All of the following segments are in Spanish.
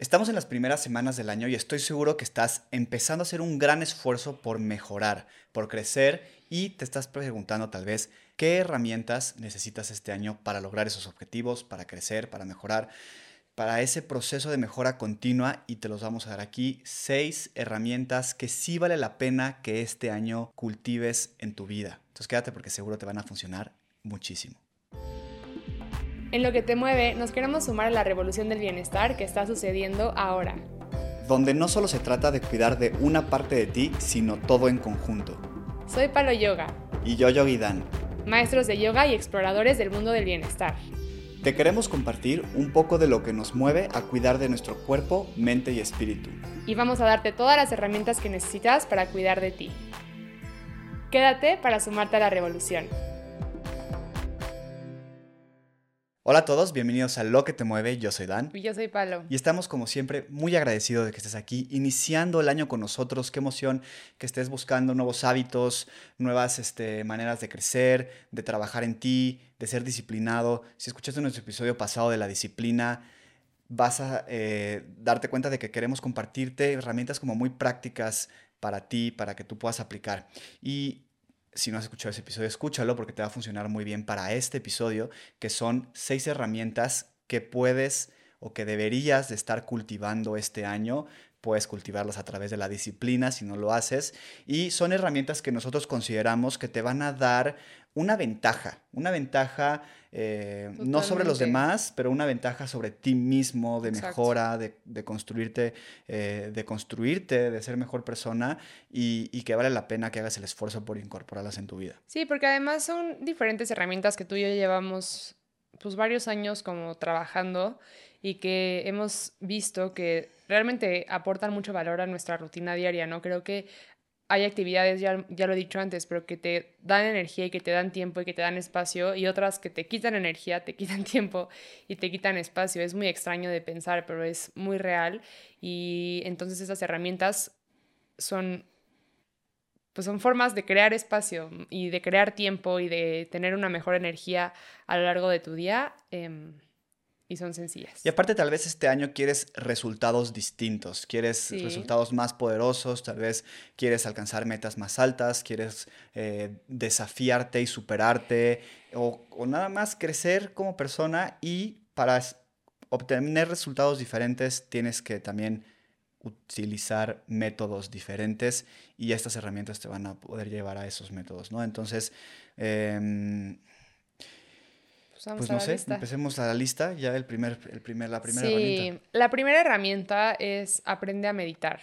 Estamos en las primeras semanas del año y estoy seguro que estás empezando a hacer un gran esfuerzo por mejorar, por crecer y te estás preguntando tal vez qué herramientas necesitas este año para lograr esos objetivos, para crecer, para mejorar, para ese proceso de mejora continua y te los vamos a dar aquí seis herramientas que sí vale la pena que este año cultives en tu vida. Entonces quédate porque seguro te van a funcionar muchísimo. En lo que te mueve, nos queremos sumar a la revolución del bienestar que está sucediendo ahora. Donde no solo se trata de cuidar de una parte de ti, sino todo en conjunto. Soy Palo Yoga. Y yo Yogi Dan. Maestros de yoga y exploradores del mundo del bienestar. Te queremos compartir un poco de lo que nos mueve a cuidar de nuestro cuerpo, mente y espíritu. Y vamos a darte todas las herramientas que necesitas para cuidar de ti. Quédate para sumarte a la revolución. Hola a todos, bienvenidos a Lo que te mueve, yo soy Dan. Y yo soy Palo. Y estamos como siempre muy agradecidos de que estés aquí, iniciando el año con nosotros. Qué emoción que estés buscando nuevos hábitos, nuevas este, maneras de crecer, de trabajar en ti, de ser disciplinado. Si escuchaste nuestro episodio pasado de la disciplina, vas a eh, darte cuenta de que queremos compartirte herramientas como muy prácticas para ti, para que tú puedas aplicar. Y si no has escuchado ese episodio, escúchalo porque te va a funcionar muy bien para este episodio, que son seis herramientas que puedes o que deberías de estar cultivando este año. Puedes cultivarlas a través de la disciplina si no lo haces. Y son herramientas que nosotros consideramos que te van a dar una ventaja, una ventaja eh, no sobre los demás, pero una ventaja sobre ti mismo, de mejora, de, construirte, eh, de construirte, de ser mejor persona y, y, que vale la pena que hagas el esfuerzo por incorporarlas en tu vida. Sí, porque además son diferentes herramientas que tú y yo llevamos pues varios años como trabajando y que hemos visto que realmente aportan mucho valor a nuestra rutina diaria, ¿no? Creo que hay actividades, ya, ya lo he dicho antes, pero que te dan energía y que te dan tiempo y que te dan espacio, y otras que te quitan energía, te quitan tiempo y te quitan espacio. Es muy extraño de pensar, pero es muy real. Y entonces esas herramientas son, pues son formas de crear espacio y de crear tiempo y de tener una mejor energía a lo largo de tu día. Em, y son sencillas. Y aparte tal vez este año quieres resultados distintos, quieres resultados más poderosos, tal vez quieres alcanzar metas más altas, quieres eh, desafiarte y superarte o, o, nada más crecer como persona y para obtener resultados diferentes tienes que también utilizar métodos diferentes y estas herramientas te van a poder llevar a esos métodos, ¿no? Entonces, eh, pues no sé, empecemos a la lista, ya el primer, el primer, la primera sí, La primera herramienta es aprende a meditar.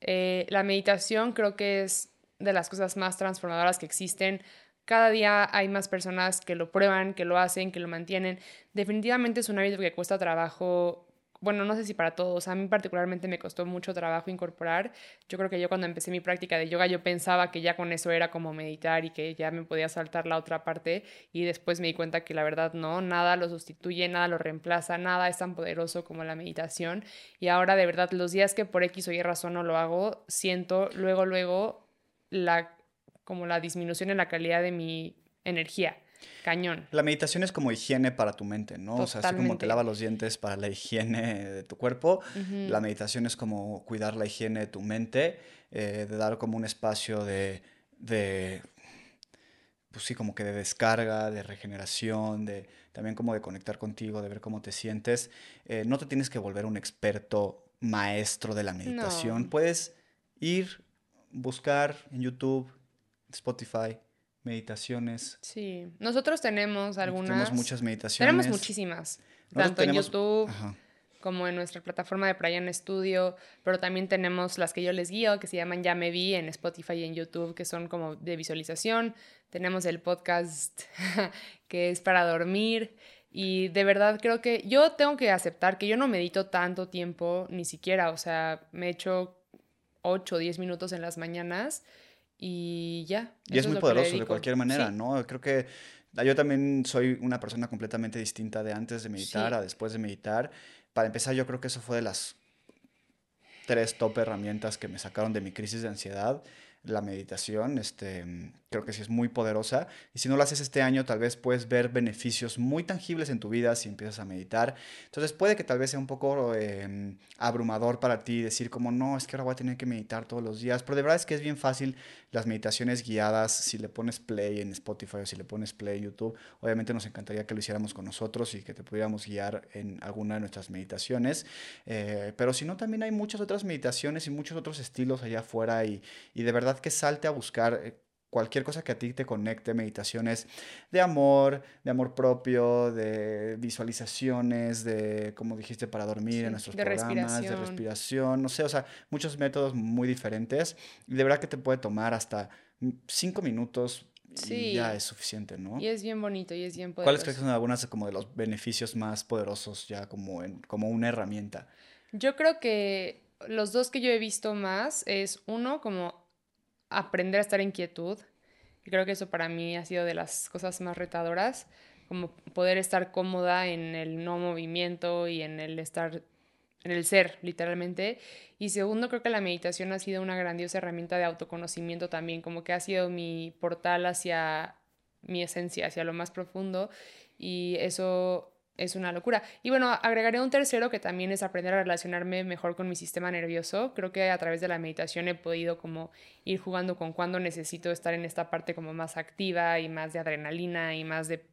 Eh, la meditación creo que es de las cosas más transformadoras que existen. Cada día hay más personas que lo prueban, que lo hacen, que lo mantienen. Definitivamente es un hábito que cuesta trabajo bueno, no sé si para todos, a mí particularmente me costó mucho trabajo incorporar. Yo creo que yo cuando empecé mi práctica de yoga yo pensaba que ya con eso era como meditar y que ya me podía saltar la otra parte y después me di cuenta que la verdad no, nada lo sustituye, nada lo reemplaza, nada es tan poderoso como la meditación y ahora de verdad los días que por X o Y razón no lo hago, siento luego, luego la como la disminución en la calidad de mi energía. Cañón. La meditación es como higiene para tu mente, ¿no? O sea, así como te lava los dientes para la higiene de tu cuerpo, la meditación es como cuidar la higiene de tu mente, eh, de dar como un espacio de, de, pues sí, como que de descarga, de regeneración, de también como de conectar contigo, de ver cómo te sientes. Eh, no te tienes que volver un experto maestro de la meditación. Puedes ir, buscar en YouTube, Spotify, meditaciones. Sí, nosotros tenemos algunas. Tenemos muchas meditaciones. Tenemos muchísimas, tanto en YouTube como en nuestra plataforma de Prayan Studio, pero también tenemos las que yo les guío, que se llaman Ya Me Vi en Spotify y en YouTube, que son como de visualización. Tenemos el podcast que es para dormir. Y de verdad creo que yo tengo que aceptar que yo no medito tanto tiempo, ni siquiera, o sea, me echo 8 o 10 minutos en las mañanas y ya. Y es muy poderoso de cualquier manera, ¿no? Creo que yo también soy una persona completamente distinta de antes de meditar a después de meditar. Para empezar, yo creo que eso fue de las tres top herramientas que me sacaron de mi crisis de ansiedad. La meditación, este, creo que sí es muy poderosa. Y si no lo haces este año, tal vez puedes ver beneficios muy tangibles en tu vida si empiezas a meditar. Entonces puede que tal vez sea un poco em, abrumador para ti decir como, no, es que ahora voy a tener que meditar todos los días. Pero de verdad es que es bien fácil las meditaciones guiadas. Si le pones play en Spotify o si le pones play en YouTube, obviamente nos encantaría que lo hiciéramos con nosotros y que te pudiéramos guiar en alguna de nuestras meditaciones. Eh, pero si no, también hay muchas otras meditaciones y muchos otros estilos allá afuera y, y de verdad que salte a buscar eh, cualquier cosa que a ti te conecte, meditaciones de amor, de amor propio, de visualizaciones, de, como dijiste, para dormir en nuestros programas, de respiración, no sé, o sea, muchos métodos muy diferentes. Y de verdad que te puede tomar hasta cinco minutos y ya es suficiente, ¿no? Y es bien bonito y es bien poderoso. ¿Cuáles crees que son algunas como de los beneficios más poderosos ya como, en, como una herramienta? Yo creo que los dos que yo he visto más es uno como aprender a estar en quietud. Y creo que eso para mí ha sido de las cosas más retadoras, como poder estar cómoda en el no movimiento y en el estar, en el ser, literalmente. Y segundo, creo que la meditación ha sido una grandiosa herramienta de autoconocimiento también, como que ha sido mi portal hacia mi esencia, hacia lo más profundo. Y eso es una locura. Y bueno, agregaré un tercero que también es aprender a relacionarme mejor con mi sistema nervioso. Creo que a través de la meditación he podido como ir jugando con cuando necesito estar en esta parte como más activa y más de adrenalina y más de,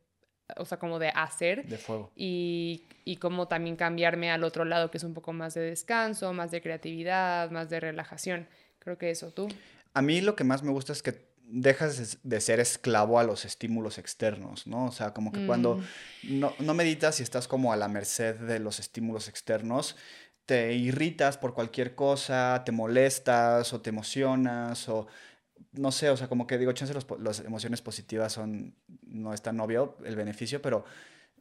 o sea, como de hacer. De fuego. Y, y como también cambiarme al otro lado, que es un poco más de descanso, más de creatividad, más de relajación. Creo que eso, tú. A mí lo que más me gusta es que dejas de ser esclavo a los estímulos externos, ¿no? O sea, como que cuando mm. no, no, meditas y estás como a la merced de los estímulos externos, te irritas por cualquier cosa, te molestas o te emocionas o no sé, o sea, como que digo, chance los, las emociones positivas son, no es tan obvio el beneficio, pero,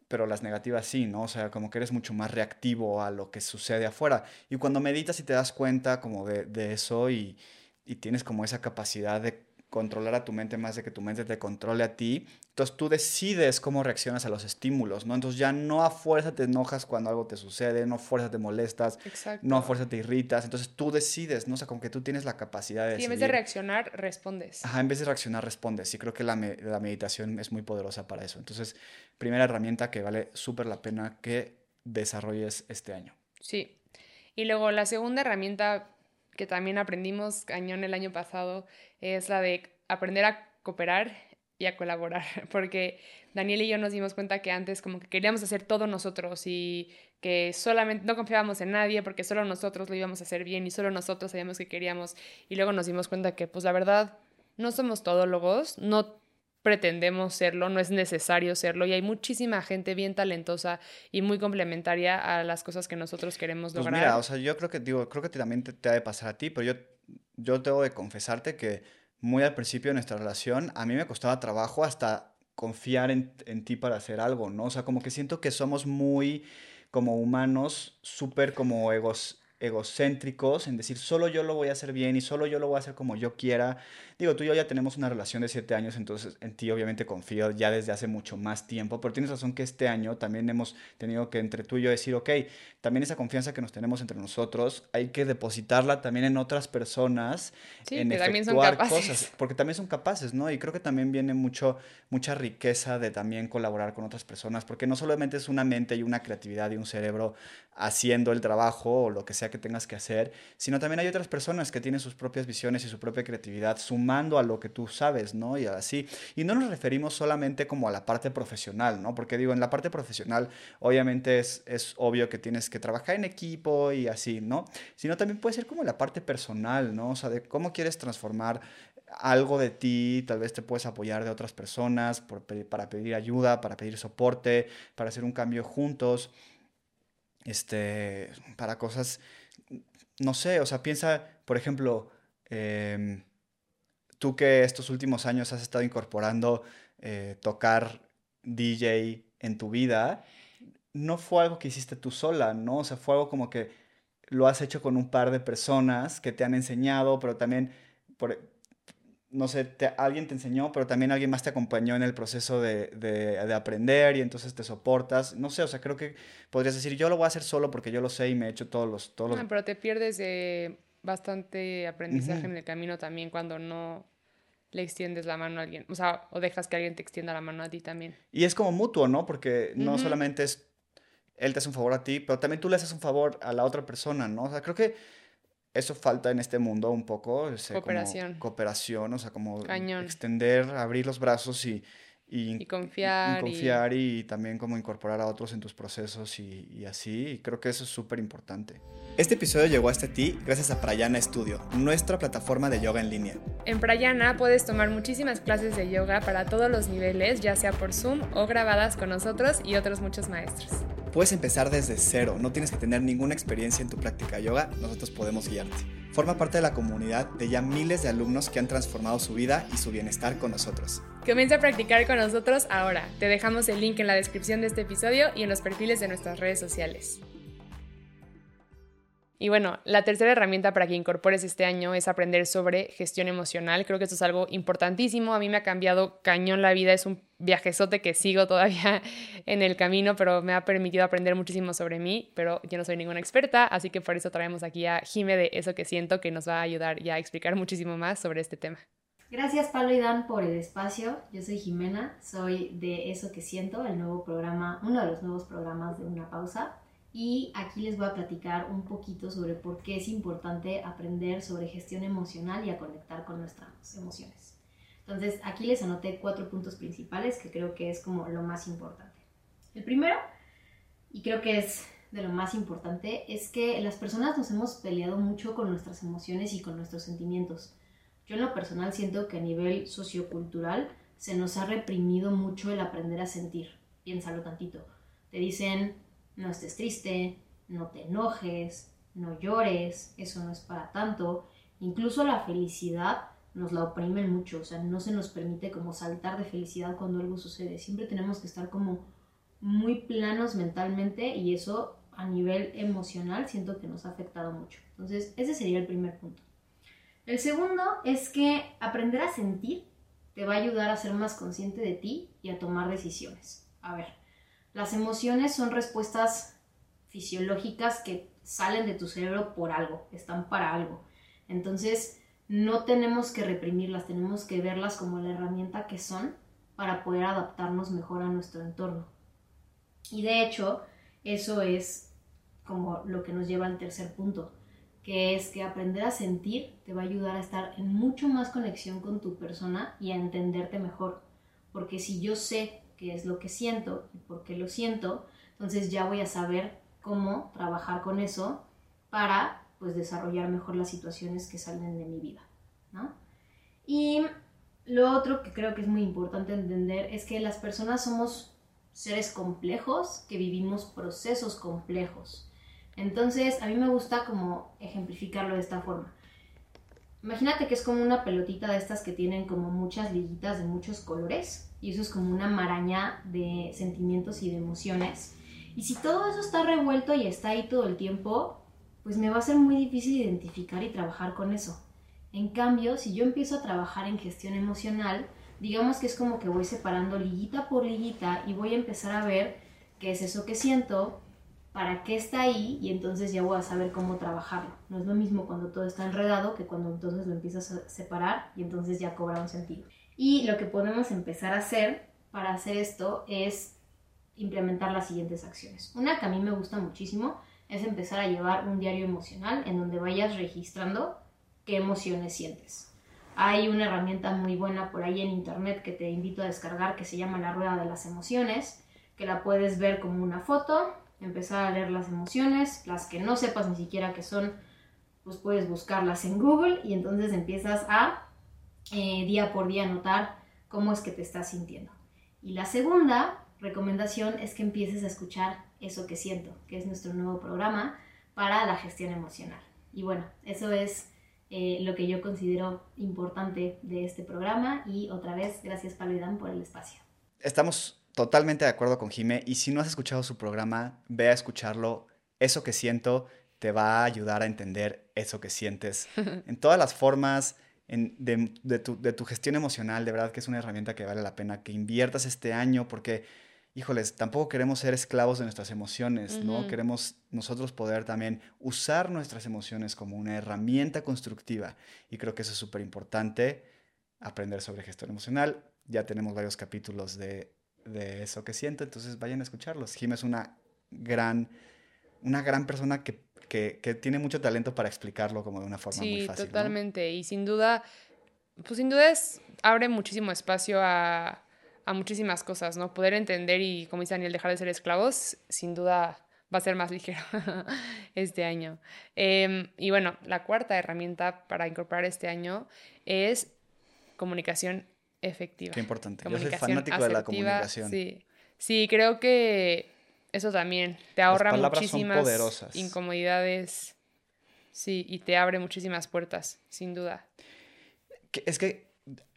pero las negativas sí, ¿no? O sea, como que eres mucho más reactivo a lo que sucede afuera. Y cuando meditas y te das cuenta como de, de eso y, y tienes como esa capacidad de controlar a tu mente más de que tu mente te controle a ti. Entonces tú decides cómo reaccionas a los estímulos, ¿no? Entonces ya no a fuerza te enojas cuando algo te sucede, no a fuerza te molestas, no a fuerza te irritas. Entonces tú decides, ¿no? O sea, como que tú tienes la capacidad de... Sí, en vez de reaccionar, respondes. Ajá, en vez de reaccionar, respondes. Y creo que la, la meditación es muy poderosa para eso. Entonces, primera herramienta que vale súper la pena que desarrolles este año. Sí. Y luego la segunda herramienta que también aprendimos cañón el año pasado es la de aprender a cooperar y a colaborar, porque Daniel y yo nos dimos cuenta que antes como que queríamos hacer todo nosotros y que solamente no confiábamos en nadie porque solo nosotros lo íbamos a hacer bien y solo nosotros sabíamos que queríamos y luego nos dimos cuenta que pues la verdad no somos todólogos, no pretendemos serlo, no es necesario serlo y hay muchísima gente bien talentosa y muy complementaria a las cosas que nosotros queremos pues lograr. Mira, o sea, yo creo que digo, creo que también te, te ha de pasar a ti, pero yo yo tengo de confesarte que muy al principio de nuestra relación a mí me costaba trabajo hasta confiar en, en ti para hacer algo, ¿no? O sea, como que siento que somos muy como humanos, súper como egos, egocéntricos en decir solo yo lo voy a hacer bien y solo yo lo voy a hacer como yo quiera. Digo, tú y yo ya tenemos una relación de siete años, entonces en ti obviamente confío ya desde hace mucho más tiempo, pero tienes razón que este año también hemos tenido que entre tú y yo decir, ok, también esa confianza que nos tenemos entre nosotros hay que depositarla también en otras personas, en efectuar cosas, porque también son capaces, ¿no? Y creo que también viene mucho, mucha riqueza de también colaborar con otras personas, porque no solamente es una mente y una creatividad y un cerebro haciendo el trabajo o lo que sea que tengas que hacer, sino también hay otras personas que tienen sus propias visiones y su propia creatividad sumando a lo que tú sabes, ¿no? Y así. Y no nos referimos solamente como a la parte profesional, ¿no? Porque digo, en la parte profesional obviamente es, es obvio que tienes que trabajar en equipo y así, ¿no? Sino también puede ser como la parte personal, ¿no? O sea, de cómo quieres transformar algo de ti, tal vez te puedes apoyar de otras personas para pedir ayuda, para pedir soporte, para hacer un cambio juntos, este, para cosas, no sé, o sea, piensa, por ejemplo, em, tú que estos últimos años has estado incorporando eh, tocar DJ en tu vida, no fue algo que hiciste tú sola, ¿no? O sea, fue algo como que lo has hecho con un par de personas que te han enseñado, pero también, no sé, alguien te enseñó, pero también alguien más te acompañó en el proceso de, de, aprender y entonces te soportas. No sé, o sea, creo que podrías decir, yo lo voy a hacer solo porque yo lo sé y me he hecho todos los... Todos pero te pierdes de bastante aprendizaje en el camino también cuando no le extiendes la mano a alguien, o sea, o dejas que alguien te extienda la mano a ti también. Y es como mutuo, ¿no? Porque no solamente es él te hace un favor a ti, pero también tú le haces un favor a la otra persona, ¿no? O sea, creo que eso falta en este mundo un poco. cooperación. cooperación, o sea, como extender, abrir los brazos y, y, confiar. Y, confiar y... también como incorporar a otros en tus procesos y, y así. Y creo que eso es súper importante. Este episodio llegó hasta ti gracias a Prayana Studio, nuestra plataforma de yoga en línea. En Prayana puedes tomar muchísimas clases de yoga para todos los niveles, ya sea por Zoom o grabadas con nosotros y otros muchos maestros. Puedes empezar desde cero, no tienes que tener ninguna experiencia en tu práctica de yoga, nosotros podemos guiarte. Forma parte de la comunidad de ya miles de alumnos que han transformado su vida y su bienestar con nosotros. Comienza a practicar con nosotros ahora. Te dejamos el link en la descripción de este episodio y en los perfiles de nuestras redes sociales. Y bueno, la tercera herramienta para que incorpores este año es aprender sobre gestión emocional. Creo que esto es algo importantísimo. A mí me ha cambiado cañón la vida. Es un viajezote que sigo todavía en el camino, pero me ha permitido aprender muchísimo sobre mí. Pero yo no soy ninguna experta, así que por eso traemos aquí a Jime de Eso que Siento, que nos va a ayudar ya a explicar muchísimo más sobre este tema. Gracias Pablo y Dan por el espacio. Yo soy Jimena, soy de Eso que Siento, el nuevo programa, uno de los nuevos programas de Una Pausa y aquí les voy a platicar un poquito sobre por qué es importante aprender sobre gestión emocional y a conectar con nuestras emociones. Entonces, aquí les anoté cuatro puntos principales que creo que es como lo más importante. El primero, y creo que es de lo más importante, es que las personas nos hemos peleado mucho con nuestras emociones y con nuestros sentimientos. Yo en lo personal siento que a nivel sociocultural se nos ha reprimido mucho el aprender a sentir. Piénsalo tantito. Te dicen, no estés triste, no te enojes, no llores, eso no es para tanto. Incluso la felicidad nos la oprimen mucho, o sea, no se nos permite como saltar de felicidad cuando algo sucede. Siempre tenemos que estar como muy planos mentalmente y eso a nivel emocional siento que nos ha afectado mucho. Entonces, ese sería el primer punto. El segundo es que aprender a sentir te va a ayudar a ser más consciente de ti y a tomar decisiones. A ver, las emociones son respuestas fisiológicas que salen de tu cerebro por algo, están para algo. Entonces, no tenemos que reprimirlas, tenemos que verlas como la herramienta que son para poder adaptarnos mejor a nuestro entorno. Y de hecho, eso es como lo que nos lleva al tercer punto, que es que aprender a sentir te va a ayudar a estar en mucho más conexión con tu persona y a entenderte mejor. Porque si yo sé qué es lo que siento y por qué lo siento, entonces ya voy a saber cómo trabajar con eso para pues desarrollar mejor las situaciones que salen de mi vida, ¿no? Y lo otro que creo que es muy importante entender es que las personas somos seres complejos que vivimos procesos complejos. Entonces, a mí me gusta como ejemplificarlo de esta forma. Imagínate que es como una pelotita de estas que tienen como muchas liguitas de muchos colores y eso es como una maraña de sentimientos y de emociones. Y si todo eso está revuelto y está ahí todo el tiempo, pues me va a ser muy difícil identificar y trabajar con eso. En cambio, si yo empiezo a trabajar en gestión emocional, digamos que es como que voy separando liguita por liguita y voy a empezar a ver qué es eso que siento, para qué está ahí y entonces ya voy a saber cómo trabajarlo. No es lo mismo cuando todo está enredado que cuando entonces lo empiezas a separar y entonces ya cobra un sentido. Y lo que podemos empezar a hacer para hacer esto es implementar las siguientes acciones. Una que a mí me gusta muchísimo es empezar a llevar un diario emocional en donde vayas registrando qué emociones sientes. Hay una herramienta muy buena por ahí en internet que te invito a descargar que se llama la rueda de las emociones, que la puedes ver como una foto, empezar a leer las emociones, las que no sepas ni siquiera qué son, pues puedes buscarlas en Google y entonces empiezas a eh, día por día notar cómo es que te estás sintiendo. Y la segunda recomendación es que empieces a escuchar eso que siento, que es nuestro nuevo programa para la gestión emocional. Y bueno, eso es eh, lo que yo considero importante de este programa y otra vez, gracias Pablo por el espacio. Estamos totalmente de acuerdo con Jime y si no has escuchado su programa, ve a escucharlo. Eso que siento te va a ayudar a entender eso que sientes en todas las formas, de, tu, gestión emocional, de verdad que es una herramienta que vale la pena que inviertas este año porque, híjoles, tampoco queremos ser esclavos de nuestras emociones, ¿no? Queremos nosotros poder también usar nuestras emociones como una herramienta constructiva y creo que eso es súper importante. aprender sobre gestión emocional. Ya tenemos varios capítulos de, de eso que siento, entonces vayan a escucharlos. Jim es una gran, una gran persona que, que, que tiene mucho talento para explicarlo como de una forma muy fácil. Sí, totalmente. Y sin duda, pues sin duda es, abre muchísimo espacio a, a muchísimas cosas, ¿no? Poder entender y, como dice Daniel, dejar de ser esclavos, sin duda va a ser más ligero este año. Em, y bueno, la cuarta herramienta para incorporar este año es comunicación efectiva. Qué importante. Yo soy fanático de la comunicación. Sí. sí, creo que eso también te ahorra muchísimas incomodidades. Sí, y te abre muchísimas puertas, sin duda. Es que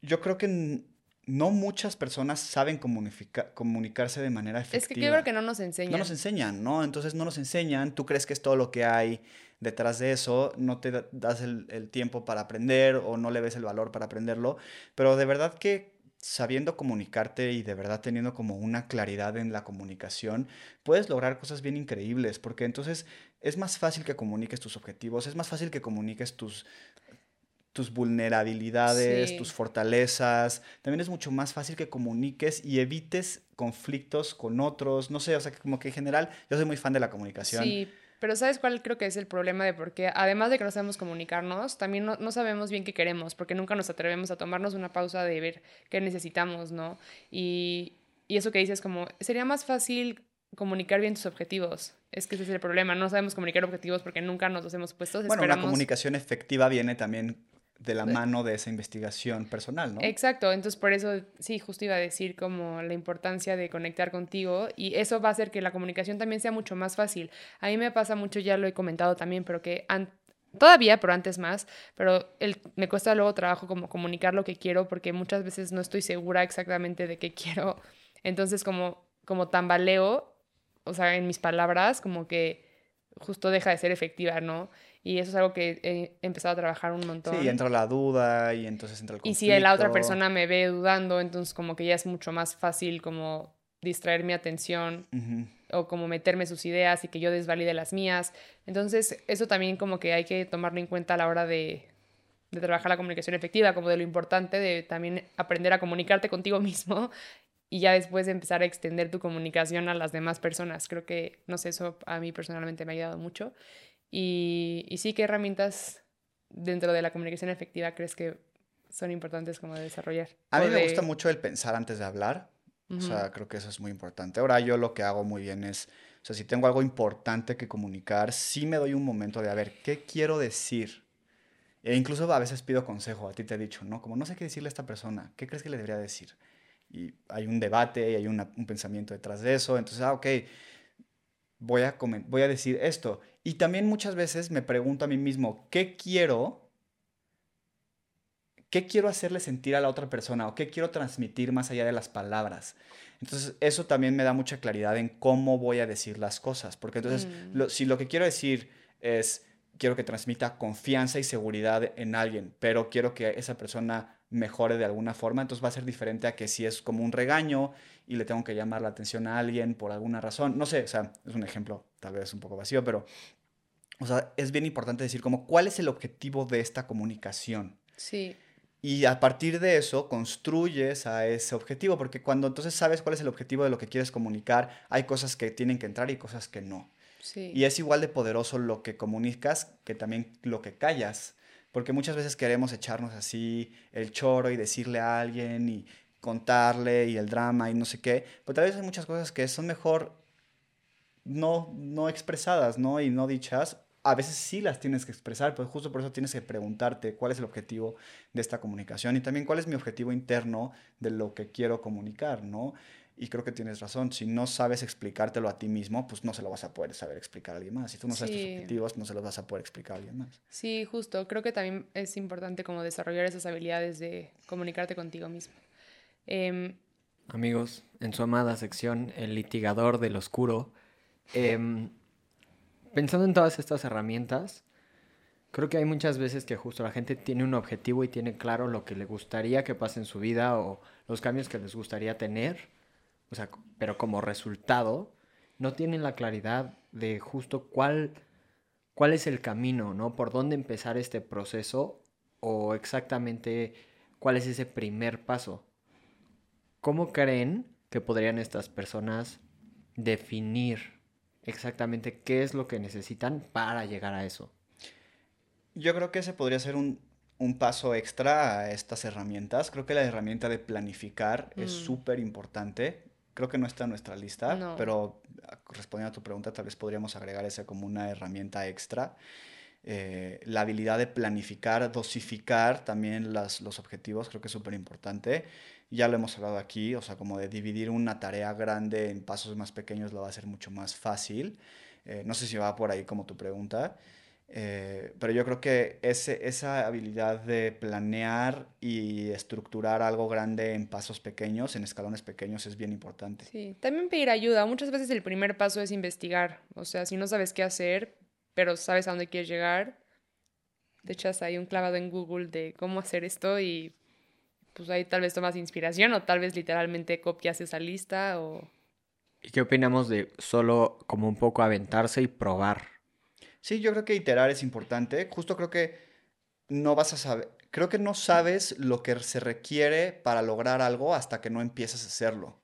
yo creo que no muchas personas saben comunicarse de manera efectiva. Es que creo que no nos enseñan. No nos enseñan, ¿no? Entonces no nos enseñan, tú crees que es todo lo que hay detrás de eso, no te das el, tiempo para aprender o no le ves el valor para aprenderlo, pero de verdad que sabiendo comunicarte y de verdad teniendo como una claridad en la comunicación, puedes lograr cosas bien increíbles, porque entonces es más fácil que comuniques tus objetivos, es más fácil que comuniques tus, tus vulnerabilidades, tus fortalezas. También es mucho más fácil que comuniques y evites conflictos con otros. No sé, o sea, como que en general yo soy muy fan de la comunicación. Sí, pero ¿sabes cuál creo que es el problema de por qué? Además de que no sabemos comunicarnos, también no, sabemos bien qué queremos, porque nunca nos atrevemos a tomarnos una pausa de ver qué necesitamos, ¿no? Y, y eso que dices como, sería más fácil comunicar bien tus objetivos. Es que ese es el problema, no sabemos comunicar objetivos porque nunca nos los hemos puesto. Bueno, la comunicación efectiva viene también de la mano de esa investigación personal, ¿no? Exacto, entonces por eso sí, justo iba a decir como la importancia de conectar contigo y eso va a hacer que la comunicación también sea mucho más fácil. A mí me pasa mucho, ya lo he comentado también, pero que todavía, pero antes más, pero el, me cuesta luego trabajo como comunicar lo que quiero porque muchas veces no estoy segura exactamente de qué quiero. Entonces como, como tambaleo, o sea, en mis palabras, como que justo deja de ser efectiva, ¿no? Y eso es algo que he empezado a trabajar un montón. Sí, entra la duda y entonces entra el conflicto. Y si la otra persona me ve dudando, entonces como que ya es mucho más fácil como distraer mi atención o como meterme sus ideas y que yo desvalide las mías. Entonces eso también como que hay que tomarlo en cuenta a la hora de, de trabajar la comunicación efectiva, como de lo importante de también aprender a comunicarte contigo mismo y ya después de empezar a extender tu comunicación a las demás personas. Creo que, no sé, eso a mí personalmente me ha ayudado mucho. Y, y sí, ¿qué herramientas dentro de la comunicación efectiva crees que son importantes como de desarrollar? A mí me gusta mucho el pensar antes de hablar. O sea, creo que eso es muy importante. Ahora yo lo que hago muy bien es, o sea, si tengo algo importante que comunicar, sí me doy un momento de, a ver, ¿qué quiero decir? E incluso a veces pido consejo, a ti te he dicho, ¿no? Como no sé qué decirle a esta persona, ¿qué crees que le debería decir? Y hay un debate y hay un pensamiento detrás de eso. Entonces, ah, ok, voy a, voy a decir esto. Y también muchas veces me pregunto a mí mismo, ¿qué quiero? ¿Qué quiero hacerle sentir a la otra persona o qué quiero transmitir más allá de las palabras? Entonces, eso también me da mucha claridad en cómo voy a decir las cosas. Porque entonces, mm. si lo que quiero decir es, quiero que transmita confianza y seguridad en alguien, pero quiero que esa persona mejore de alguna forma, entonces va a ser diferente a que si es como un regaño y le tengo que llamar la atención a alguien por alguna razón. No sé, o sea, es un ejemplo tal vez un poco vacío, pero, o sea, es bien importante decir como cuál es el objetivo de esta comunicación. Sí. Y a partir de eso construyes a ese objetivo, porque cuando entonces sabes cuál es el objetivo de lo que quieres comunicar, hay cosas que tienen que entrar y cosas que no. Sí. Y es igual de poderoso lo que comunicas que también lo que callas. Porque muchas veces queremos echarnos así el choro y decirle a alguien y contarle y el drama y no sé qué, pero tal vez hay muchas cosas que son mejor no, no expresadas, ¿no? Y no dichas. A veces sí las tienes que expresar, pero justo por eso tienes que preguntarte cuál es el objetivo de esta comunicación y también cuál es mi objetivo interno de lo que quiero comunicar, ¿no? Y creo que tienes razón, si no sabes explicártelo a ti mismo, pues no se lo vas a poder saber explicar a alguien más. Si tú no sabes tus objetivos, no se los vas a poder explicar a alguien más. Sí, justo. Creo que también es importante como desarrollar esas habilidades de comunicarte contigo mismo. Em, Amigos, en su amada sección, El litigador del oscuro, em, pensando en todas estas herramientas, creo que hay muchas veces que justo la gente tiene un objetivo y tiene claro lo que le gustaría que pase en su vida o los cambios que les gustaría tener, o sea, pero como resultado, no tienen la claridad de justo cuál, cuál es el camino, ¿no? Por dónde empezar este proceso o exactamente ¿cuál es ese primer paso? ¿Cómo creen que podrían estas personas definir exactamente qué es lo que necesitan para llegar a eso? Yo creo que ese podría ser un, un paso extra a estas herramientas. Creo que la herramienta de planificar es Mm. súper importante. Creo que no está en nuestra lista, No. pero ah, respondiendo a tu pregunta, tal vez podríamos agregar esa como una herramienta extra. Eh, la habilidad de planificar, dosificar también las, los objetivos, creo que es súper importante. Ya lo hemos hablado aquí, o sea, como de dividir una tarea grande en pasos más pequeños lo va a hacer mucho más fácil. Eh, no sé si va por ahí como tu pregunta. Eh, pero yo creo que ese, esa habilidad de planear y estructurar algo grande en pasos pequeños, en escalones pequeños, es bien importante. Sí, también pedir ayuda. Muchas veces el primer paso es investigar. O sea, si no sabes qué hacer, pero sabes a dónde quieres llegar, te echas ahí un clavado en Google de cómo hacer esto y pues ahí tal vez tomas inspiración o tal vez literalmente copias esa lista o... ¿Y qué opinamos de solo como un poco aventarse y probar? Sí, yo creo que iterar es importante. Justo creo que no vas a saber, creo que no sabes lo que se requiere para lograr algo hasta que no empiezas a hacerlo.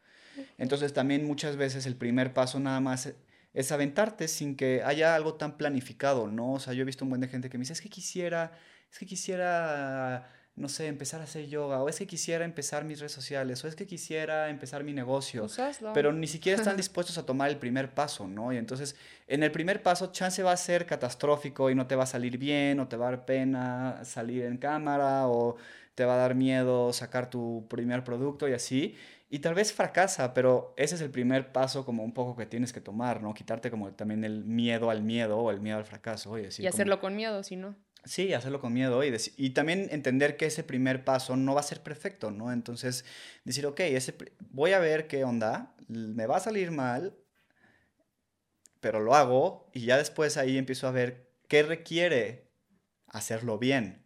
Entonces también muchas veces el primer paso nada más es aventarte sin que haya algo tan planificado, ¿no? O sea, yo he visto un buen de gente que me dice, es que quisiera, es que quisiera, no sé, empezar a hacer yoga, o es que quisiera empezar mis redes sociales, o es que quisiera empezar mi negocio. Pero ni siquiera están dispuestos a tomar el primer paso, ¿no? Y entonces, en el primer paso, chance va a ser catastrófico y no te va a salir bien, o te va a dar pena salir en cámara, o te va a dar miedo sacar tu primer producto y así. Y tal vez fracasa, pero ese es el primer paso como un poco que tienes que tomar, ¿no? Quitarte como también el miedo al miedo o el miedo al fracaso y decir y como- hacerlo con miedo, si no. Sí, hacerlo con miedo y, y también entender que ese primer paso no va a ser perfecto, ¿no? Entonces, decir, ok, ese, voy a ver qué onda, me va a salir mal, pero lo hago y ya después ahí empiezo a ver qué requiere hacerlo bien.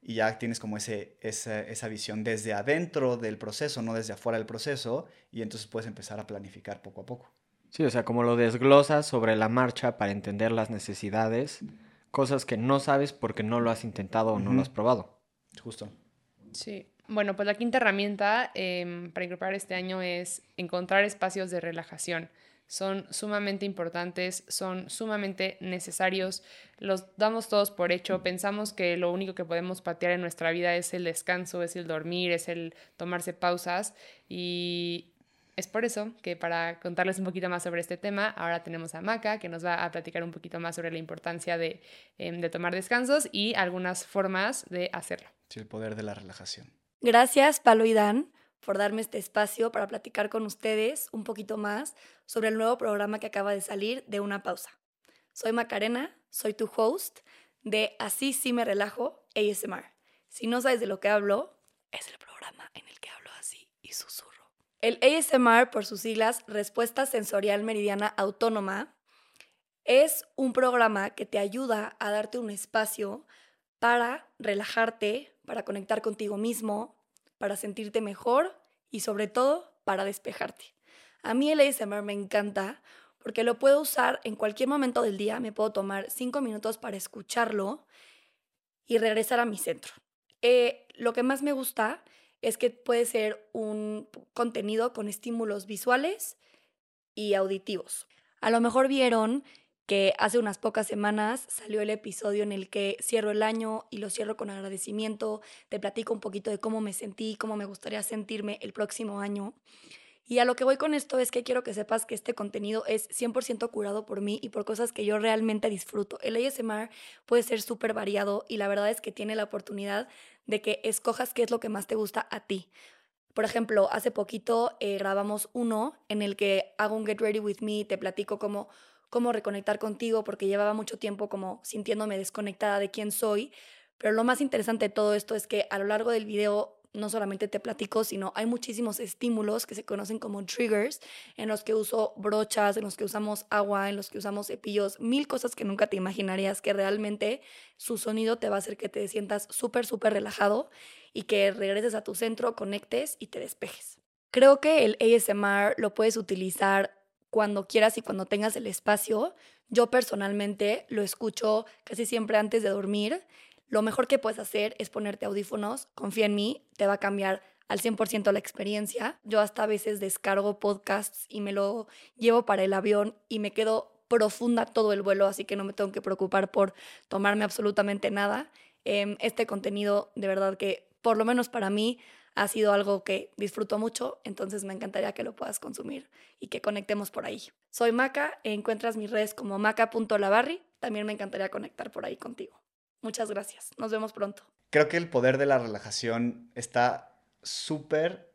Y ya tienes como ese, esa, esa visión desde adentro del proceso, no desde afuera del proceso, y entonces puedes empezar a planificar poco a poco. Sí, o sea, como lo desglosas sobre la marcha para entender las necesidades, cosas que no sabes porque no lo has intentado o no lo has probado. Justo. Sí. Bueno, pues la quinta herramienta em, para incorporar este año es encontrar espacios de relajación. Son sumamente importantes, son sumamente necesarios, los damos todos por hecho, pensamos que lo único que podemos patear en nuestra vida es el descanso, es el dormir, es el tomarse pausas y es por eso que para contarles un poquito más sobre este tema, ahora tenemos a Maca que nos va a platicar un poquito más sobre la importancia de, em, de tomar descansos y algunas formas de hacerlo. Sí, el poder de la relajación. Gracias, Palo y Dan, por darme este espacio para platicar con ustedes un poquito más sobre el nuevo programa que acaba de salir de Una Pausa. Soy Macarena, soy tu host de Así sí me relajo ASMR. Si no sabes de lo que hablo, es el programa en el que hablo así y susurro. El ASMR, por sus siglas, Respuesta Sensorial Meridiana Autónoma, es un programa que te ayuda a darte un espacio para relajarte, para conectar contigo mismo, para sentirte mejor y sobre todo para despejarte. A mí el ASMR me encanta porque lo puedo usar en cualquier momento del día, me puedo tomar cinco minutos para escucharlo y regresar a mi centro. Eh, lo que más me gusta es que puede ser un contenido con estímulos visuales y auditivos. A lo mejor vieron que hace unas pocas semanas salió el episodio en el que cierro el año y lo cierro con agradecimiento, te platico un poquito de cómo me sentí, cómo me gustaría sentirme el próximo año. Y a lo que voy con esto es que quiero que sepas que este contenido es 100% curado por mí y por cosas que yo realmente disfruto. El ASMR puede ser súper variado y la verdad es que tiene la oportunidad de que escojas qué es lo que más te gusta a ti. Por ejemplo, hace poquito eh, grabamos uno en el que hago un Get Ready With Me, te platico cómo, cómo reconectar contigo porque llevaba mucho tiempo como sintiéndome desconectada de quién soy. Pero lo más interesante de todo esto es que a lo largo del video no solamente te platico, sino hay muchísimos estímulos que se conocen como triggers, en los que uso brochas, en los que usamos agua, en los que usamos cepillos, mil cosas que nunca te imaginarías que realmente su sonido te va a hacer que te sientas súper, súper relajado y que regreses a tu centro, conectes y te despejes. Creo que el ASMR lo puedes utilizar cuando quieras y cuando tengas el espacio. Yo personalmente lo escucho casi siempre antes de dormir. Lo mejor que puedes hacer es ponerte audífonos, confía en mí, te va a cambiar al 100% la experiencia. Yo hasta a veces descargo podcasts y me lo llevo para el avión y me quedo profunda todo el vuelo, así que no me tengo que preocupar por tomarme absolutamente nada. Em, este contenido, de verdad que, por lo menos para mí, ha sido algo que disfruto mucho, entonces me encantaría que lo puedas consumir y que conectemos por ahí. Soy Maca, encuentras mis redes como maca.lavarri, también me encantaría conectar por ahí contigo. Muchas gracias, nos vemos pronto. Creo que el poder de la relajación está súper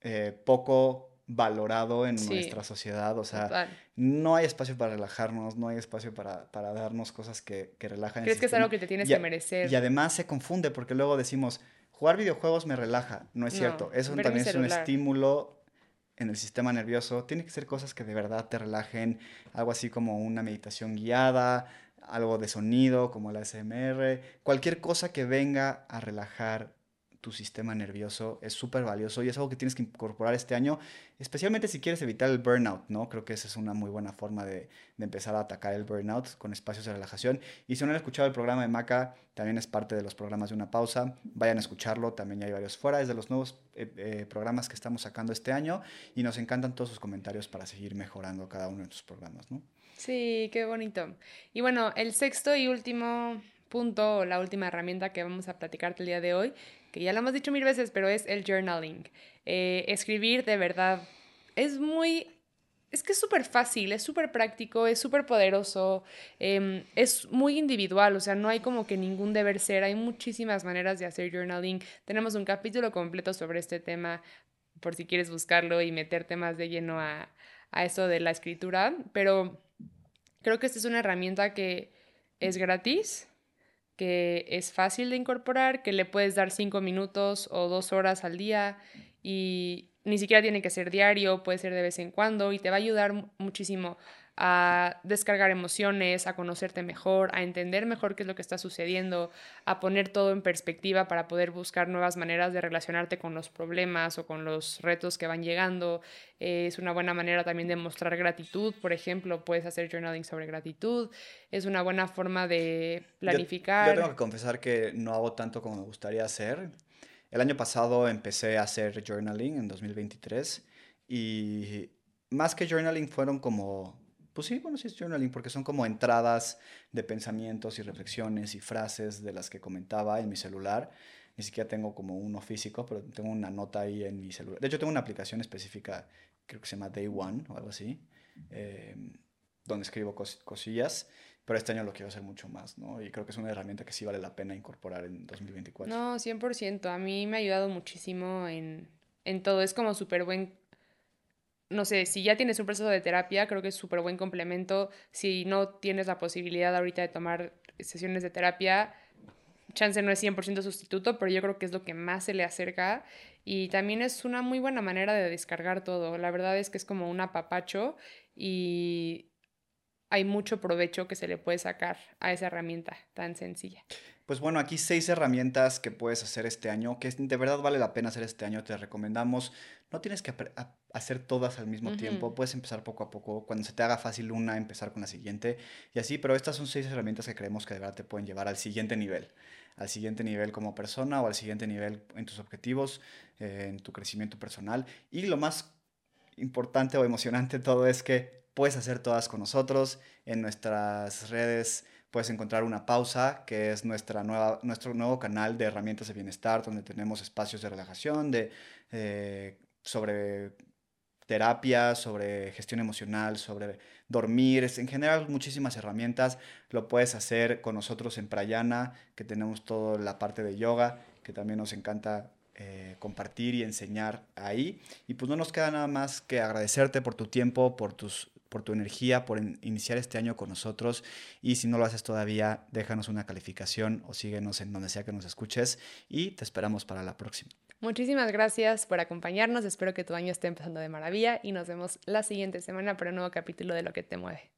eh, poco valorado en nuestra sociedad. O sea, no hay espacio para relajarnos, no hay espacio para, para darnos cosas que, que relajan. Crees que es algo que te tienes que merecer. Y además se confunde porque luego decimos, jugar videojuegos me relaja. No es cierto. Eso también es un estímulo en el sistema nervioso. Tiene que ser cosas que de verdad te relajen. Algo así como una meditación guiada, algo de sonido como la SMR. Cualquier cosa que venga a relajar tu sistema nervioso es súper valioso y es algo que tienes que incorporar este año, especialmente si quieres evitar el burnout, ¿no? Creo que esa es una muy buena forma de, empezar a atacar el burnout con espacios de relajación. Y si no han escuchado el programa de Maca, también es parte de los programas de una pausa, vayan a escucharlo, también ya hay varios fuera, es de los nuevos eh, eh, programas que estamos sacando este año y nos encantan todos sus comentarios para seguir mejorando cada uno de tus programas, ¿no? Sí, qué bonito. Y bueno, el sexto y último punto, la última herramienta que vamos a platicarte el día de hoy, que ya lo hemos dicho mil veces, pero es el journaling. Eh, escribir de verdad es muy... Es que es súper fácil, es súper práctico, es súper poderoso, em, es muy individual, o sea, no hay como que ningún deber ser, hay muchísimas maneras de hacer journaling. Tenemos un capítulo completo sobre este tema, por si quieres buscarlo y meterte más de lleno a, a eso de la escritura, pero creo que esta es una herramienta que es gratis, que es fácil de incorporar, que le puedes dar cinco minutos o dos horas al día y ni siquiera tiene que ser diario, puede ser de vez en cuando y te va a ayudar muchísimo a descargar emociones, a conocerte mejor, a entender mejor qué es lo que está sucediendo, a poner todo en perspectiva para poder buscar nuevas maneras de relacionarte con los problemas o con los retos que van llegando. es una buena manera también de mostrar gratitud, por ejemplo, puedes hacer journaling sobre gratitud. Es una buena forma de planificar. Yo, tengo que confesar que no hago tanto como me gustaría hacer. El año pasado empecé a hacer journaling en 2023 y más que journaling fueron como pues sí, bueno, sí es journaling porque son como entradas de pensamientos y reflexiones y frases de las que comentaba en mi celular. Ni siquiera tengo como uno físico, pero tengo una nota ahí en mi celular. De hecho, tengo una aplicación específica, creo que se llama Day One o algo así, em, donde escribo cosillas. Pero este año lo quiero hacer mucho más, ¿no? Y creo que es una herramienta que sí vale la pena incorporar en 2024. No, 100%. A mí me ha ayudado muchísimo en, en todo. Es como súper buen no sé, si ya tienes un proceso de terapia, creo que es súper buen complemento. Si no tienes la posibilidad ahorita de tomar sesiones de terapia, chance no es 100% sustituto, pero yo creo que es lo que más se le acerca y también es una muy buena manera de descargar todo. La verdad es que es como un apapacho y hay mucho provecho que se le puede sacar a esa herramienta tan sencilla. Pues bueno, aquí seis herramientas que puedes hacer este año, que de verdad vale la pena hacer este año, te recomendamos. No tienes que hacer todas al mismo tiempo, puedes empezar poco a poco, cuando se te haga fácil una, empezar con la siguiente y así, pero estas son seis herramientas que creemos que de verdad te pueden llevar al siguiente nivel, al siguiente nivel como persona o al siguiente nivel en tus objetivos, eh, en tu crecimiento personal. Y lo más importante o emocionante de todo es que puedes hacer todas con nosotros en nuestras redes puedes encontrar una pausa, que es nuestra nueva, nuestro nuevo canal de herramientas de bienestar, donde tenemos espacios de relajación, de, eh, sobre terapia, sobre gestión emocional, sobre dormir, en general muchísimas herramientas. Lo puedes hacer con nosotros en Prayana, que tenemos toda la parte de yoga, que también nos encanta eh, compartir y enseñar ahí. Y pues no nos queda nada más que agradecerte por tu tiempo, por tus por tu energía, por iniciar este año con nosotros. Y si no lo haces todavía, déjanos una calificación o síguenos en donde sea que nos escuches y te esperamos para la próxima. Muchísimas gracias por acompañarnos. Espero que tu año esté empezando de maravilla y nos vemos la siguiente semana para un nuevo capítulo de Lo que te mueve.